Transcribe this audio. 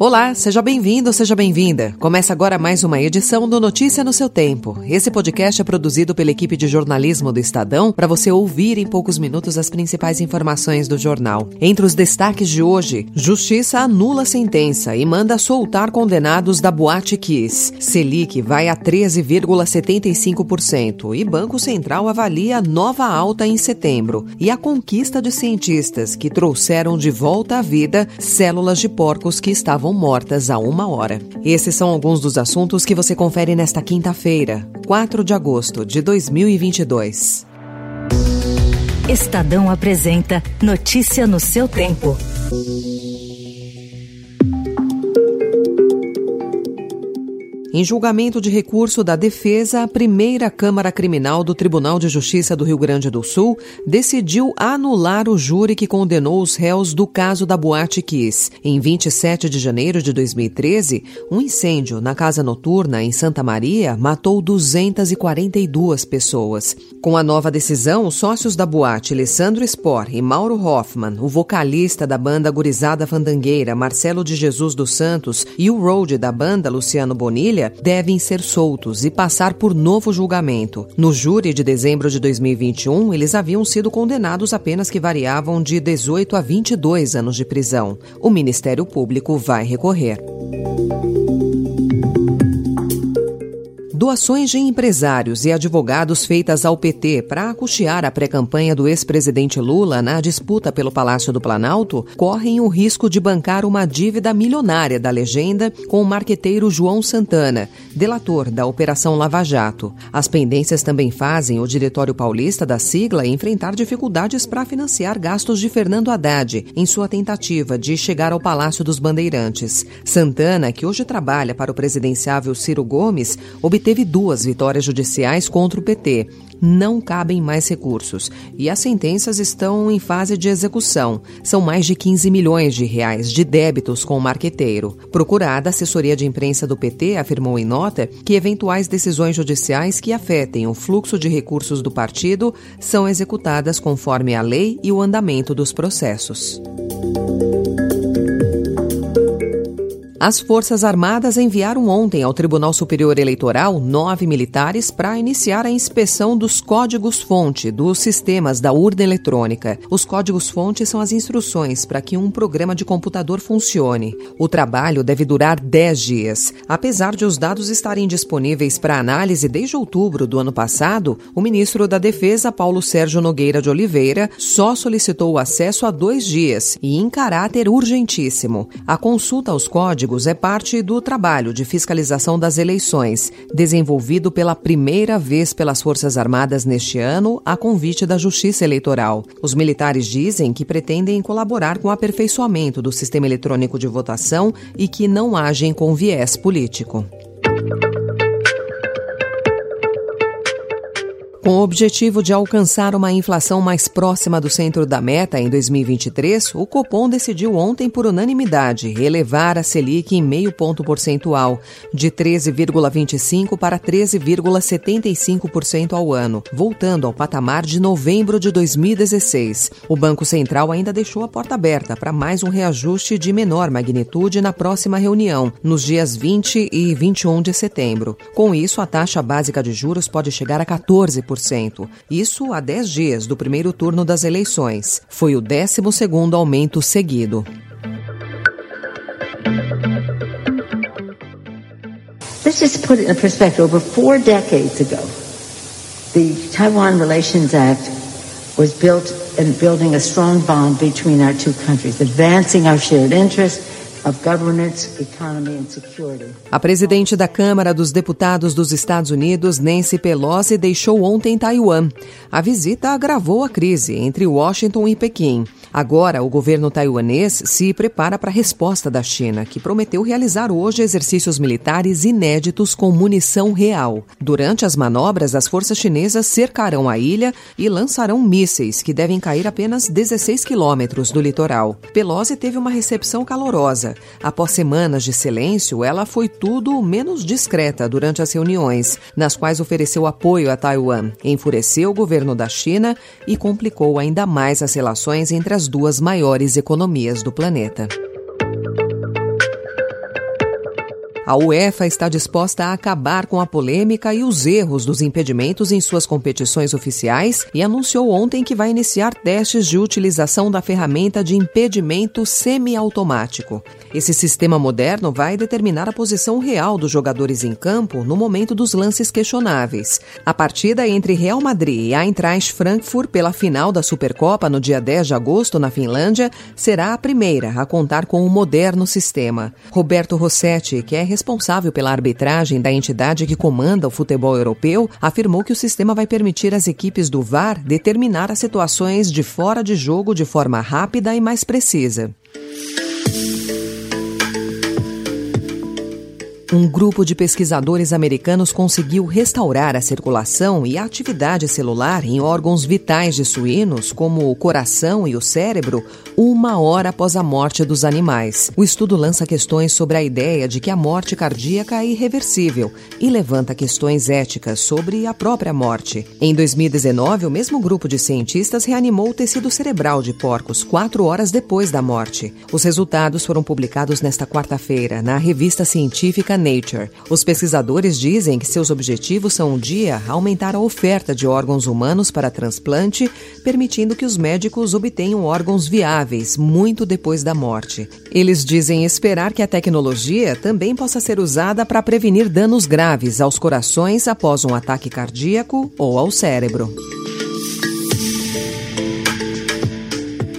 Olá, seja bem-vindo, seja bem-vinda. Começa agora mais uma edição do Notícia no seu Tempo. Esse podcast é produzido pela equipe de jornalismo do Estadão para você ouvir em poucos minutos as principais informações do jornal. Entre os destaques de hoje, Justiça anula sentença e manda soltar condenados da Boate Kiss. Selic vai a 13,75% e Banco Central avalia nova alta em setembro. E a conquista de cientistas que trouxeram de volta à vida células de porcos que estavam estavam mortas há uma hora. Esses são alguns dos assuntos que você confere nesta quinta-feira, 4 de agosto de 2022. Estadão apresenta Notícia no seu tempo. Em julgamento de recurso da defesa, a primeira Câmara Criminal do Tribunal de Justiça do Rio Grande do Sul decidiu anular o júri que condenou os réus do caso da Boate Kiss. Em 27 de janeiro de 2013, um incêndio na casa noturna em Santa Maria matou 242 pessoas. Com a nova decisão, os sócios da boate, Alessandro Spor e Mauro Hoffman, o vocalista da banda Gurizada Fandangueira, Marcelo de Jesus dos Santos e o road da banda, Luciano Bonilha, devem ser soltos e passar por novo julgamento. No júri de dezembro de 2021, eles haviam sido condenados a penas que variavam de 18 a 22 anos de prisão. O Ministério Público vai recorrer. Doações de empresários e advogados feitas ao PT para custear a pré-campanha do ex-presidente Lula na disputa pelo Palácio do Planalto correm o risco de bancar uma dívida milionária da legenda com o marqueteiro João Santana, delator da Operação Lava Jato. As pendências também fazem o Diretório Paulista da sigla enfrentar dificuldades para financiar gastos de Fernando Haddad em sua tentativa de chegar ao Palácio dos Bandeirantes. Santana, que hoje trabalha para o presidenciável Ciro Gomes, obteve teve duas vitórias judiciais contra o PT. Não cabem mais recursos e as sentenças estão em fase de execução. São mais de 15 milhões de reais de débitos com o marqueteiro. Procurada, a assessoria de imprensa do PT afirmou em nota que eventuais decisões judiciais que afetem o fluxo de recursos do partido são executadas conforme a lei e o andamento dos processos. As Forças Armadas enviaram ontem ao Tribunal Superior Eleitoral nove militares para iniciar a inspeção dos códigos-fonte dos sistemas da urna eletrônica. Os códigos-fonte são as instruções para que um programa de computador funcione. O trabalho deve durar dez dias. Apesar de os dados estarem disponíveis para análise desde outubro do ano passado, o ministro da Defesa, Paulo Sérgio Nogueira de Oliveira, só solicitou o acesso a dois dias e em caráter urgentíssimo. A consulta aos códigos códigos é parte do trabalho de fiscalização das eleições, desenvolvido pela primeira vez pelas Forças Armadas neste ano, a convite da Justiça Eleitoral. Os militares dizem que pretendem colaborar com o aperfeiçoamento do sistema eletrônico de votação e que não agem com viés político. Com o objetivo de alcançar uma inflação mais próxima do centro da meta em 2023, o Copom decidiu ontem, por unanimidade, elevar a Selic em meio ponto percentual, de 13,25% para 13,75% ao ano, voltando ao patamar de novembro de 2016. O Banco Central ainda deixou a porta aberta para mais um reajuste de menor magnitude na próxima reunião, nos dias 20 e 21 de setembro. Com isso, a taxa básica de juros pode chegar a 14%. Isso há 10 dias do primeiro turno das eleições. Foi o 12 aumento seguido. Let's just put it in perspective. Over four decades ago, the Taiwan Relations Act was built in building a strong bond between our two countries, advancing our shared interests a presidente da Câmara dos Deputados dos Estados Unidos, Nancy Pelosi, deixou ontem Taiwan. A visita agravou a crise entre Washington e Pequim. Agora, o governo taiwanês se prepara para a resposta da China, que prometeu realizar hoje exercícios militares inéditos com munição real. Durante as manobras, as forças chinesas cercarão a ilha e lançarão mísseis que devem cair apenas 16 quilômetros do litoral. Pelosi teve uma recepção calorosa Após semanas de silêncio, ela foi tudo menos discreta durante as reuniões, nas quais ofereceu apoio a Taiwan, enfureceu o governo da China e complicou ainda mais as relações entre as duas maiores economias do planeta. A UEFA está disposta a acabar com a polêmica e os erros dos impedimentos em suas competições oficiais e anunciou ontem que vai iniciar testes de utilização da ferramenta de impedimento semiautomático. Esse sistema moderno vai determinar a posição real dos jogadores em campo no momento dos lances questionáveis. A partida entre Real Madrid e Eintracht Frankfurt pela final da Supercopa no dia 10 de agosto na Finlândia será a primeira a contar com o moderno sistema. Roberto Rossetti, que é responsável pela arbitragem da entidade que comanda o futebol europeu, afirmou que o sistema vai permitir às equipes do VAR determinar as situações de fora de jogo de forma rápida e mais precisa. Um grupo de pesquisadores americanos conseguiu restaurar a circulação e a atividade celular em órgãos vitais de suínos, como o coração e o cérebro, uma hora após a morte dos animais. O estudo lança questões sobre a ideia de que a morte cardíaca é irreversível e levanta questões éticas sobre a própria morte. Em 2019, o mesmo grupo de cientistas reanimou o tecido cerebral de porcos quatro horas depois da morte. Os resultados foram publicados nesta quarta-feira na revista científica Nature. Os pesquisadores dizem que seus objetivos são um dia aumentar a oferta de órgãos humanos para transplante, permitindo que os médicos obtenham órgãos viáveis muito depois da morte. Eles dizem esperar que a tecnologia também possa ser usada para prevenir danos graves aos corações após um ataque cardíaco ou ao cérebro.